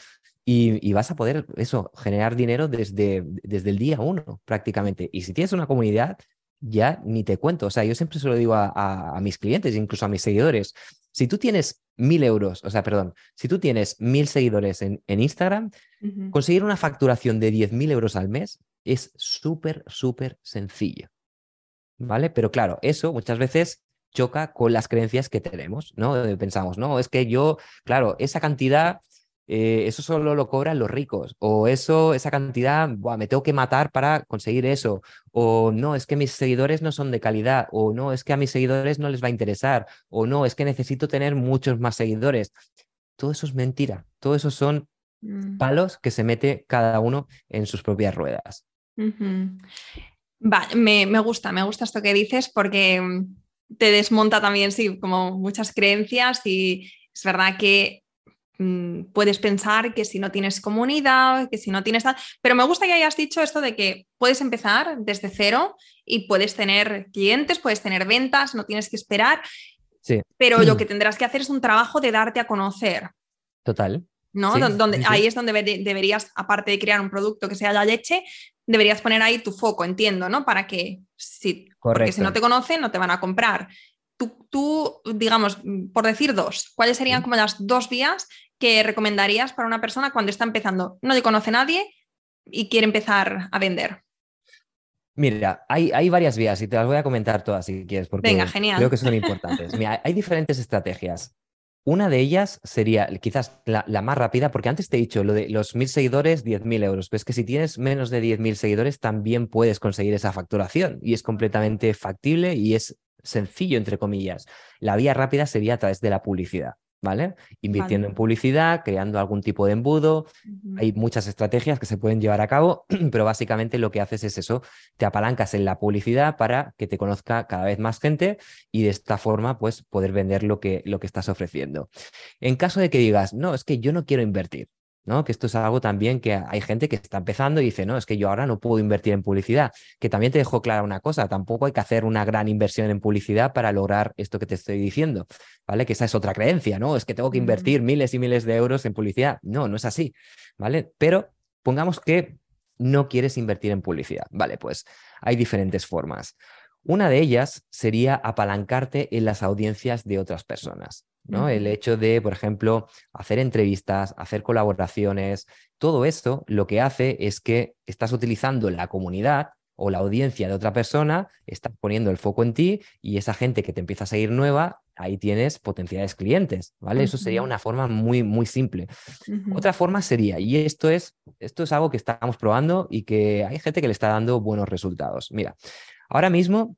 Y, vas a poder eso, generar dinero desde, desde el día uno prácticamente. Y si tienes una comunidad, ya ni te cuento. O sea, yo siempre se lo digo a, mis clientes, incluso a mis seguidores. Si tú tienes mil euros, o sea, perdón, si tú tienes mil seguidores en, Instagram, conseguir una facturación de diez mil euros al mes es súper, súper sencillo. ¿Vale? Pero claro, eso muchas veces choca con las creencias que tenemos, ¿no? Pensamos, no, es que yo, claro, esa cantidad eh, eso solo lo cobran los ricos, o eso, esa cantidad, me tengo que matar para conseguir eso, o no, es que mis seguidores no son de calidad, o no, es que a mis seguidores no les va a interesar, o no, es que necesito tener muchos más seguidores. Todo eso es mentira, todo eso son mm. palos que se mete cada uno en sus propias ruedas. me, me gusta, me gusta esto que dices porque mm, te desmonta también, sí, como muchas creencias y es verdad que mm, puedes pensar que si no tienes comunidad, que si no tienes... Pero me gusta que hayas dicho esto de que puedes empezar desde cero y puedes tener clientes, puedes tener ventas, no tienes que esperar. Sí. Pero lo que tendrás que hacer es un trabajo de darte a conocer. Total. ¿no? donde, Ahí es donde deberías, aparte de crear un producto que sea la leche, deberías poner ahí tu foco, entiendo, ¿no? Para que si, porque si no te conocen, no te van a comprar. Tú, tú, digamos, por decir dos, ¿cuáles serían como las dos vías que recomendarías para una persona cuando está empezando? No le conoce nadie y quiere empezar a vender. Mira, hay, hay, varias vías y te las voy a comentar todas si quieres, porque Venga, genial. creo que son importantes. Mira, hay diferentes estrategias. Una de ellas sería quizás la, más rápida, porque antes te he dicho lo de los mil seguidores, 10.000 euros. Pues que si tienes menos de 10.000 seguidores, también puedes conseguir esa facturación y es completamente factible y es sencillo, entre comillas. La vía rápida sería a través de la publicidad. ¿Vale? Invirtiendo en publicidad, creando algún tipo de embudo. Hay muchas estrategias que se pueden llevar a cabo, pero básicamente lo que haces es eso, te apalancas en la publicidad para que te conozca cada vez más gente y de esta forma pues poder vender lo que, lo que estás ofreciendo. En caso de que digas, no, es que yo no quiero invertir, ¿no? Que esto es algo también que hay gente que está empezando y dice, no, es que yo ahora no puedo invertir en publicidad. Que también te dejo clara una cosa, tampoco hay que hacer una gran inversión en publicidad para lograr esto que te estoy diciendo, ¿vale? Que esa es otra creencia, ¿no? Es que tengo que invertir miles y miles de euros en publicidad. No, no es así, ¿vale? Pero pongamos que no quieres invertir en publicidad, ¿vale? Pues hay diferentes formas. Una de ellas sería apalancarte en las audiencias de otras personas. ¿No? El hecho de, por ejemplo, hacer entrevistas, hacer colaboraciones, todo esto lo que hace es que estás utilizando la comunidad o la audiencia de otra persona, estás poniendo el foco en ti y esa gente que te empieza a seguir nueva, ahí tienes potenciales clientes, ¿vale? Eso sería una forma muy, muy simple. Otra forma sería, y esto es, esto es algo que estamos probando y que hay gente que le está dando buenos resultados. Mira, ahora mismo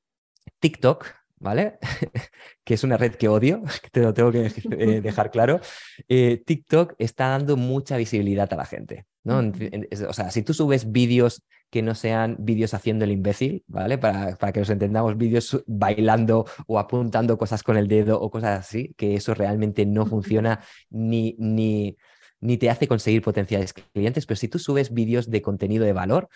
TikTok ¿vale? que es una red que odio, te lo tengo que eh, dejar claro, eh, TikTok está dando mucha visibilidad a la gente, ¿no? O sea, si tú subes vídeos que no sean vídeos haciendo el imbécil, ¿vale? Para, para, que nos entendamos, vídeos bailando o apuntando cosas con el dedo o cosas así, que eso realmente no funciona ni, ni, ni te hace conseguir potenciales clientes, pero si tú subes vídeos de contenido de valor,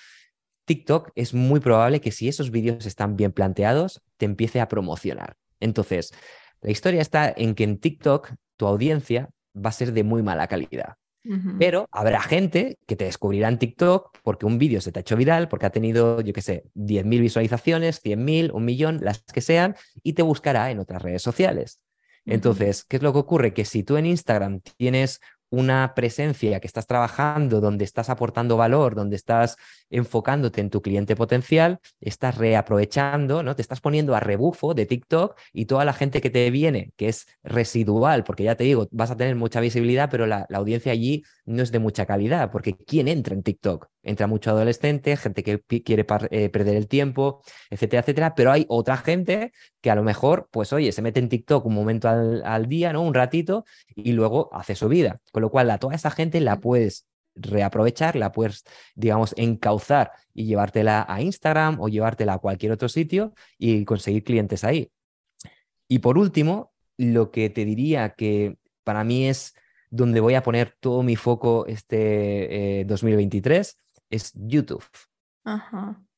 TikTok es muy probable que si esos vídeos están bien planteados, te empiece a promocionar. Entonces, la historia está en que en TikTok tu audiencia va a ser de muy mala calidad. Pero habrá gente que te descubrirá en TikTok porque un vídeo se te ha hecho viral, porque ha tenido, yo qué sé, 10.000 visualizaciones, 100.000, un millón, las que sean, y te buscará en otras redes sociales. Entonces, ¿qué es lo que ocurre? Que si tú en Instagram tienes una presencia que estás trabajando, donde estás aportando valor, donde estás enfocándote en tu cliente potencial, estás reaprovechando, ¿no? Te estás poniendo a rebufo de TikTok y toda la gente que te viene, que es residual, porque ya te digo, vas a tener mucha visibilidad, pero la, audiencia allí no es de mucha calidad, porque ¿quién entra en TikTok? Entra mucho adolescente, gente que quiere eh, perder el tiempo, etcétera, etcétera, pero hay otra gente que a lo mejor, pues oye, se mete en TikTok un momento al, día, ¿no? Un ratito y luego hace su vida. Lo cual, a toda esa gente la puedes reaprovechar, la puedes, digamos, encauzar y llevártela a Instagram o llevártela a cualquier otro sitio y conseguir clientes ahí. Y por último, lo que te diría que para mí es donde voy a poner todo mi foco este 2023 eh, es YouTube.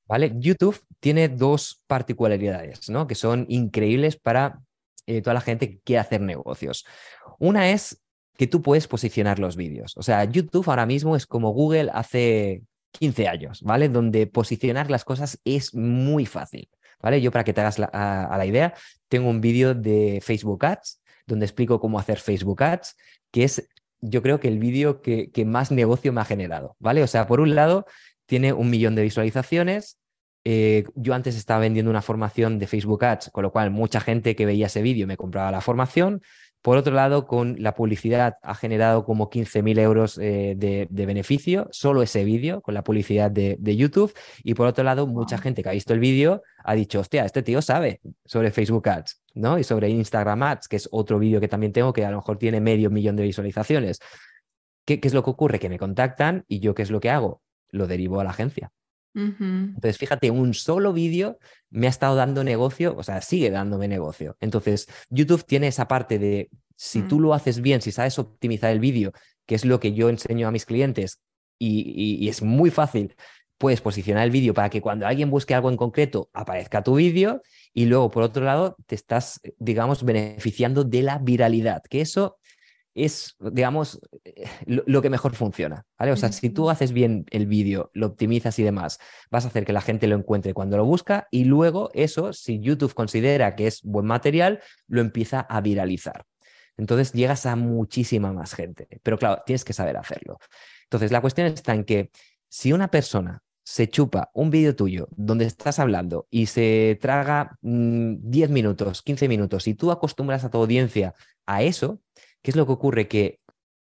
¿Vale? YouTube tiene dos particularidades, ¿no? Que son increíbles para eh, toda la gente que quiere hacer negocios. Una es que tú puedes posicionar los vídeos. O sea, YouTube ahora mismo es como Google hace 15 años, ¿vale? Donde posicionar las cosas es muy fácil, ¿vale? Yo para que te hagas a, la idea, tengo un vídeo de Facebook Ads donde explico cómo hacer Facebook Ads, que es yo creo que el vídeo que, que más negocio me ha generado, ¿vale? O sea, por un lado, tiene un millón de visualizaciones, eh, yo antes estaba vendiendo una formación de Facebook Ads, con lo cual mucha gente que veía ese vídeo me compraba la formación Por otro lado, con la publicidad ha generado como 15.000 euros eh, de, beneficio, solo ese vídeo, con la publicidad de, YouTube. Y por otro lado, mucha gente que ha visto el vídeo ha dicho, hostia, este tío sabe sobre Facebook Ads, ¿no? Y sobre Instagram Ads, que es otro vídeo que también tengo que a lo mejor tiene medio millón de visualizaciones. ¿Qué, ¿Qué, es lo que ocurre? Que me contactan y yo, ¿qué es lo que hago? Lo derivo a la agencia. Entonces, fíjate, un solo vídeo me ha estado dando negocio, o sea, sigue dándome negocio. Entonces, YouTube tiene esa parte de, si tú mm. lo haces bien, si sabes optimizar el vídeo, que es lo que yo enseño a mis clientes, y, es muy fácil, puedes posicionar el vídeo para que cuando alguien busque algo en concreto aparezca tu vídeo y luego, por otro lado, te estás, digamos, beneficiando de la viralidad, que eso es, digamos, eh, lo, que mejor funciona. ¿vale? O sea, si tú haces bien el vídeo, lo optimizas y demás, vas a hacer que la gente lo encuentre cuando lo busca y luego eso, si YouTube considera que es buen material, lo empieza a viralizar. Entonces llegas a muchísima más gente. Pero claro, tienes que saber hacerlo. Entonces, la cuestión está en que si una persona se chupa un vídeo tuyo donde estás hablando y se traga 10 mm, minutos, 15 minutos y tú acostumbras a tu audiencia a eso, ¿Qué es lo que ocurre? Que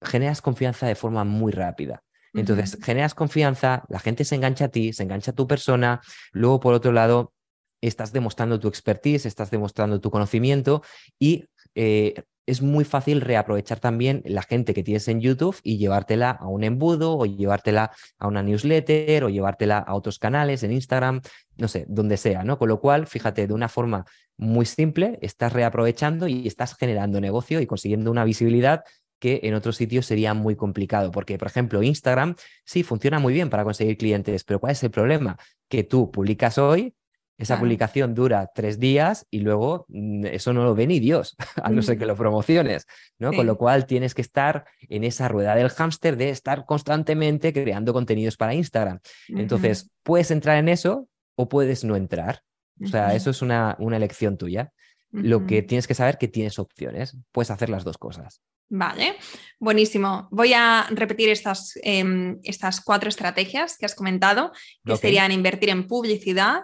generas confianza de forma muy rápida. Entonces, generas confianza, la gente se engancha a ti, se engancha a tu persona, luego por otro lado, estás demostrando tu expertise, estás demostrando tu conocimiento y eh, es muy fácil reaprovechar también la gente que tienes en YouTube y llevártela a un embudo o llevártela a una newsletter o llevártela a otros canales en Instagram, no sé, donde sea, ¿no? Con lo cual, fíjate, de una forma muy simple, estás reaprovechando y estás generando negocio y consiguiendo una visibilidad que en otros sitios sería muy complicado, porque, por ejemplo, Instagram sí funciona muy bien para conseguir clientes, pero ¿cuál es el problema? Que tú publicas hoy, esa publicación dura tres días y luego mm, eso no lo ve ni Dios, a no ser que lo promociones, ¿no? Con lo cual tienes que estar en esa rueda del hámster de estar constantemente creando contenidos para Instagram. Entonces, puedes entrar en eso o puedes no entrar. O sea, eso es una, una elección tuya. Lo que tienes que saber que tienes opciones. Puedes hacer las dos cosas. Vale, buenísimo. Voy a repetir estas, em, estas cuatro estrategias que has comentado, que serían invertir en publicidad,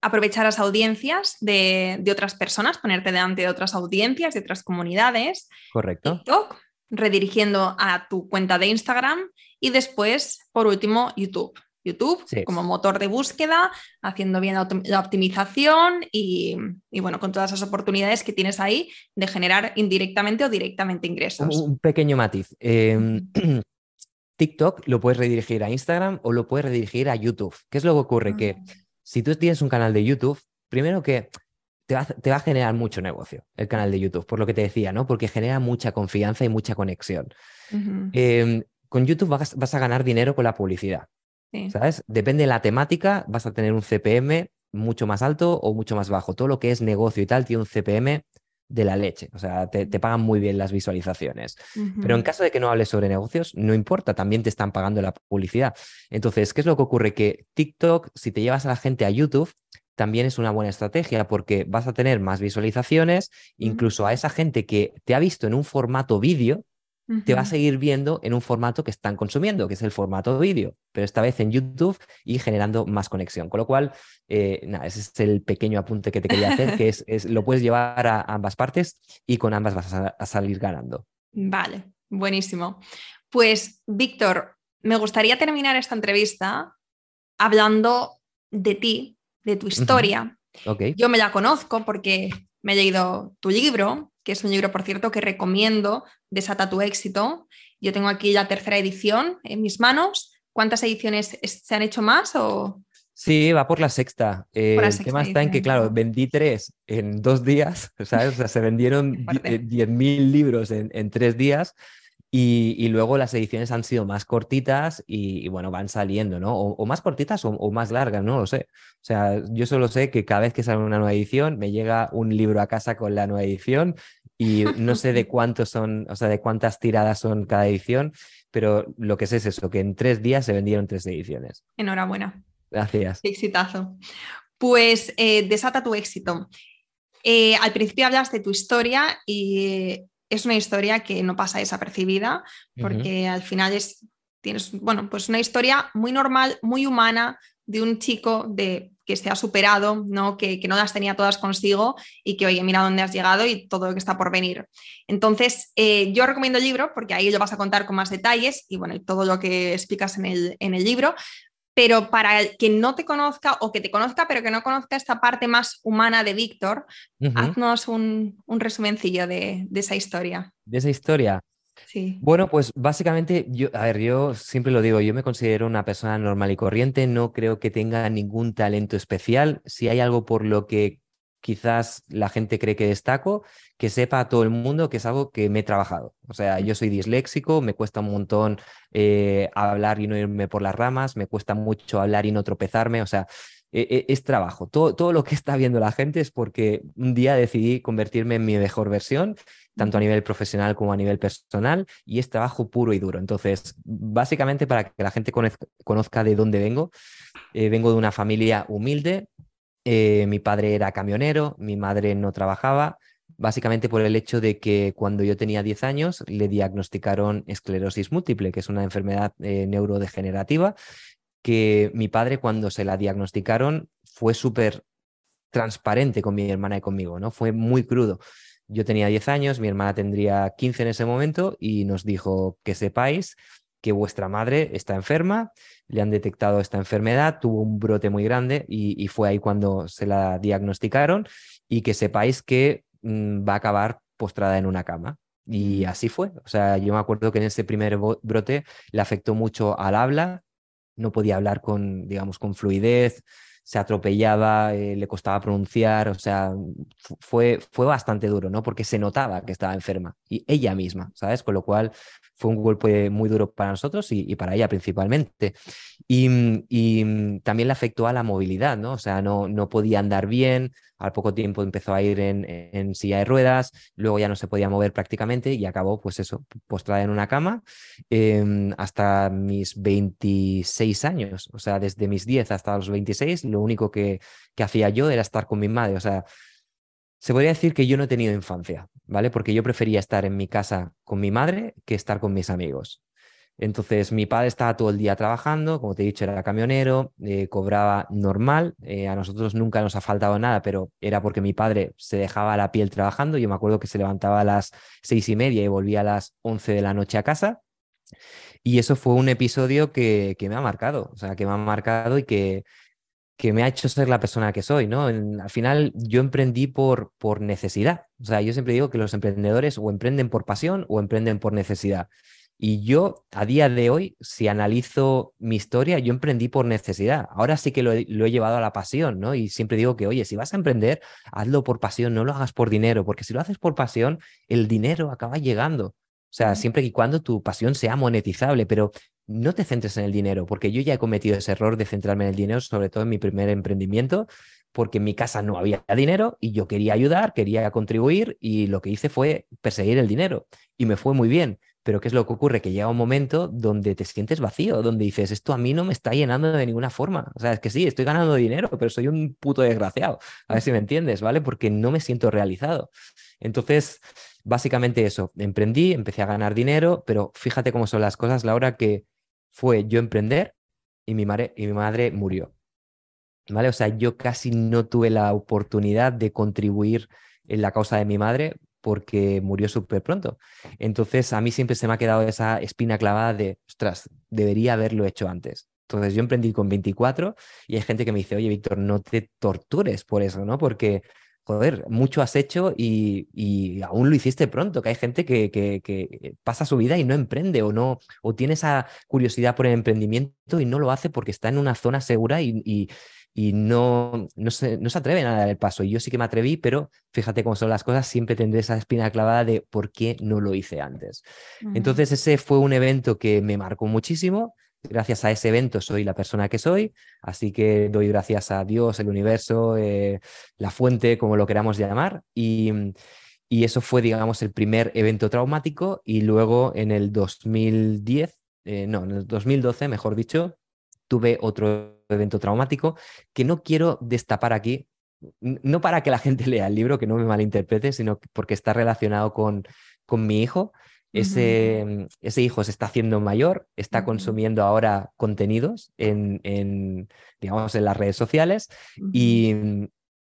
aprovechar las audiencias de, de, otras personas, ponerte delante de otras audiencias, de otras comunidades. Correcto. TikTok, redirigiendo a tu cuenta de Instagram y después, por último, YouTube. YouTube como motor de búsqueda, haciendo bien la optimización y, bueno, con todas esas oportunidades que tienes ahí de generar indirectamente o directamente ingresos. Un pequeño matiz. Em, TikTok lo puedes redirigir a Instagram o lo puedes redirigir a YouTube. ¿Qué es lo que ocurre? Que ah. si tú tienes un canal de YouTube, primero que te va, a generar mucho negocio el canal de YouTube, por lo que te decía, ¿no? Porque genera mucha confianza y mucha conexión. Em, con YouTube vas, a ganar dinero con la publicidad. ¿Sabes? Depende de la temática, vas a tener un CPM mucho más alto o mucho más bajo. Todo lo que es negocio y tal tiene un CPM de la leche. O sea, te, pagan muy bien las visualizaciones. Pero en caso de que no hables sobre negocios, no importa, también te están pagando la publicidad. Entonces, ¿qué es lo que ocurre? Que TikTok, si te llevas a la gente a YouTube, también es una buena estrategia porque vas a tener más visualizaciones, incluso a esa gente que te ha visto en un formato vídeo, te va a seguir viendo en un formato que están consumiendo, que es el formato vídeo, pero esta vez en YouTube y generando más conexión. Con lo cual, eh, nada, ese es el pequeño apunte que te quería hacer, que es, lo puedes llevar a ambas partes y con ambas vas a, salir ganando. Vale, buenísimo. Pues, Víctor, me gustaría terminar esta entrevista hablando de ti, de tu historia. Yo me la conozco porque me he leído tu libro, que es un libro, por cierto, que recomiendo, Desata tu éxito. Yo tengo aquí la tercera edición en mis manos. ¿Cuántas ediciones se han hecho más? O... Sí, va por la sexta. Eh, el tema está en que, claro, vendí tres en dos días, ¿sabes? O sea, se vendieron 10.000 libros en, en, tres días y, luego las ediciones han sido más cortitas y, bueno, van saliendo, ¿no? O, más cortitas o, más largas, no lo sé. O sea, yo solo sé que cada vez que sale una nueva edición me llega un libro a casa con la nueva edición y no sé de cuántos son, o sea, de cuántas tiradas son cada edición, pero lo que sé es eso, que en tres días se vendieron tres ediciones. Enhorabuena. Gracias. exitazo. Pues eh, desata tu éxito. Eh, al principio hablas de tu historia y es una historia que no pasa desapercibida porque al final es, tienes, bueno, pues una historia muy normal, muy humana, de un chico de, que se ha superado, ¿no? Que, no las tenía todas consigo y que, oye, mira dónde has llegado y todo lo que está por venir. Entonces, eh, yo recomiendo el libro porque ahí lo vas a contar con más detalles y, bueno, todo lo que explicas en el, en el libro, pero para el que no te conozca o que te conozca, pero que no conozca esta parte más humana de Víctor, haznos un, un resumencillo de, de, esa historia. De esa historia. Sí. Bueno, pues básicamente, yo, a ver, yo siempre lo digo, yo me considero una persona normal y corriente, no creo que tenga ningún talento especial. Si hay algo por lo que quizás la gente cree que destaco, que sepa a todo el mundo que es algo que me he trabajado. O sea, yo soy disléxico, me cuesta un montón eh, hablar y no irme por las ramas, me cuesta mucho hablar y no tropezarme, o sea, e, e, es trabajo. Todo, todo lo que está viendo la gente es porque un día decidí convertirme en mi mejor versión, tanto a nivel profesional como a nivel personal, y es trabajo puro y duro. Entonces, básicamente para que la gente conozca de dónde vengo, eh, vengo de una familia humilde, eh, mi padre era camionero, mi madre no trabajaba, básicamente por el hecho de que cuando yo tenía 10 años le diagnosticaron esclerosis múltiple, que es una enfermedad eh, neurodegenerativa, que mi padre cuando se la diagnosticaron fue súper transparente con mi hermana y conmigo, ¿no? Fue muy crudo. Yo tenía 10 años, mi hermana tendría 15 en ese momento y nos dijo que sepáis que vuestra madre está enferma, le han detectado esta enfermedad, tuvo un brote muy grande y, fue ahí cuando se la diagnosticaron y que sepáis que mm, va a acabar postrada en una cama. Y mm. así fue. O sea, yo me acuerdo que en ese primer brote le afectó mucho al habla, no podía hablar con, digamos, con fluidez, se atropellaba, eh, le costaba pronunciar, o sea, fue, fue bastante duro, ¿no? Porque se notaba que estaba enferma y ella misma, ¿sabes? Con lo cual fue un golpe muy duro para nosotros y, para ella principalmente. Y, y, también le afectó a la movilidad, ¿no? O sea, no, no podía andar bien, al poco tiempo empezó a ir en, silla de ruedas, luego ya no se podía mover prácticamente y acabó, pues eso, postrada en una cama em, hasta mis 26 años. O sea, desde mis 10 hasta los 26, lo único que, que hacía yo era estar con mi madre. O sea, se podría decir que yo no he tenido infancia, ¿vale? Porque yo prefería estar en mi casa con mi madre que estar con mis amigos. Entonces, mi padre estaba todo el día trabajando, como te he dicho, era camionero, eh, cobraba normal, eh, a nosotros nunca nos ha faltado nada, pero era porque mi padre se dejaba la piel trabajando, yo me acuerdo que se levantaba a las seis y media y volvía a las once de la noche a casa, y eso fue un episodio que, que me ha marcado, o sea, que me ha marcado y que, que me ha hecho ser la persona que soy, ¿no? al final yo emprendí por, por necesidad, o sea, yo siempre digo que los emprendedores o emprenden por pasión o emprenden por necesidad. Y yo, a día de hoy, si analizo mi historia, yo emprendí por necesidad. Ahora sí que lo he, llevado a la pasión, ¿no? Y siempre digo que, oye, si vas a emprender, hazlo por pasión, no lo hagas por dinero, porque si lo haces por pasión, el dinero acaba llegando. O sea, siempre y cuando tu pasión sea monetizable, pero no te centres en el dinero, porque yo ya he cometido ese error de centrarme en el dinero, sobre todo en mi primer emprendimiento, porque en mi casa no había dinero y yo quería ayudar, quería contribuir y lo que hice fue perseguir el dinero y me fue muy bien. Pero ¿qué es lo que ocurre? Que llega un momento donde te sientes vacío, donde dices, esto a mí no me está llenando de ninguna forma. O sea, es que sí, estoy ganando dinero, pero soy un puto desgraciado. A ver si me entiendes, ¿vale? Porque no me siento realizado. Entonces, básicamente eso, emprendí, empecé a ganar dinero, pero fíjate cómo son las cosas, Laura, que fue yo emprender y mi madre, y mi madre murió. ¿Vale? O sea, yo casi no tuve la oportunidad de contribuir en la causa de mi madre porque murió súper pronto. Entonces, a mí siempre se me ha quedado esa espina clavada de, ostras, debería haberlo hecho antes. Entonces, yo emprendí con 24 y hay gente que me dice, oye, Víctor, no te tortures por eso, ¿no? Porque, joder, mucho has hecho y, aún lo hiciste pronto, que hay gente que, que, pasa su vida y no emprende o no, o tiene esa curiosidad por el emprendimiento y no lo hace porque está en una zona segura y y no, no, se, no se atreven a dar el paso. Y yo sí que me atreví, pero fíjate cómo son las cosas, siempre tendré esa espina clavada de por qué no lo hice antes. Entonces ese fue un evento que me marcó muchísimo. Gracias a ese evento soy la persona que soy, así que doy gracias a Dios, el universo, eh, la fuente, como lo queramos llamar. Y, eso fue, digamos, el primer evento traumático. Y luego en el 2010, eh, no, en el 2012, mejor dicho, tuve otro evento traumático que no quiero destapar aquí, no para que la gente lea el libro, que no me malinterprete, sino porque está relacionado con, con mi hijo, ese, ese, hijo se está haciendo mayor, está consumiendo ahora contenidos en, en, digamos, en las redes sociales y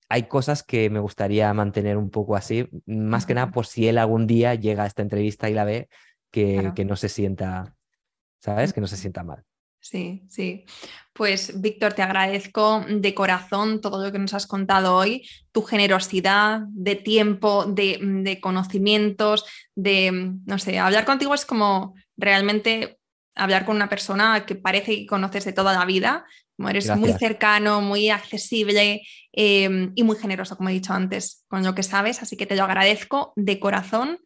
hay cosas que me gustaría mantener un poco así, más que nada por si él algún día llega a esta entrevista y la ve, que, que no se sienta, ¿sabes? Que no se sienta mal. Sí, sí. Pues Víctor, te agradezco de corazón todo lo que nos has contado hoy, tu generosidad de tiempo, de, conocimientos, de, no sé, hablar contigo es como realmente hablar con una persona que parece que conoces de toda la vida, como eres muy cercano, muy accesible em, y muy generoso, como he dicho antes, con lo que sabes, así que te lo agradezco de corazón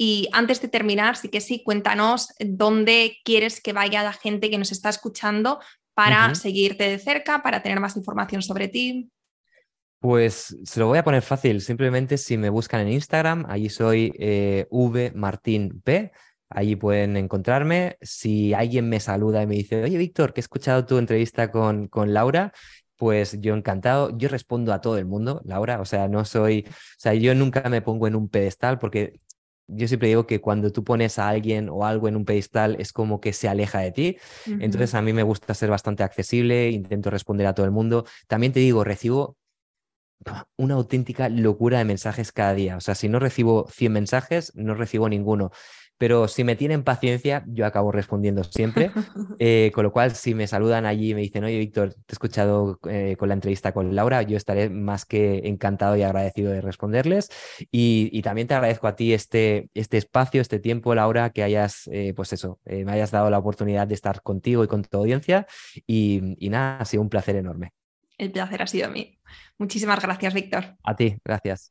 y antes de terminar, sí que sí, cuéntanos dónde quieres que vaya la gente que nos está escuchando para seguirte de cerca, para tener más información sobre ti. Pues se lo voy a poner fácil, simplemente si me buscan en Instagram, allí soy eh, P. Allí pueden encontrarme. Si alguien me saluda y me dice, oye, Víctor, que he escuchado tu entrevista con, con Laura, pues yo encantado. Yo respondo a todo el mundo, Laura. O sea, no soy, o sea, yo nunca me pongo en un pedestal porque yo siempre digo que cuando tú pones a alguien o algo en un pedestal es como que se aleja de ti. Entonces a mí me gusta ser bastante accesible, intento responder a todo el mundo. También te digo, recibo una auténtica locura de mensajes cada día. O sea, si no recibo 100 mensajes, no recibo ninguno pero si me tienen paciencia, yo acabo respondiendo siempre. Eh, con lo cual, si me saludan allí y me dicen, oye, Víctor, te he escuchado eh, con la entrevista con Laura, yo estaré más que encantado y agradecido de responderles. Y, también te agradezco a ti este, este espacio, este tiempo, Laura, que hayas, eh, pues eso, me hayas dado la oportunidad de estar contigo y con tu audiencia. Y, y nada, ha sido un placer enorme. El placer ha sido a mí. Muchísimas gracias, Víctor. A ti, gracias.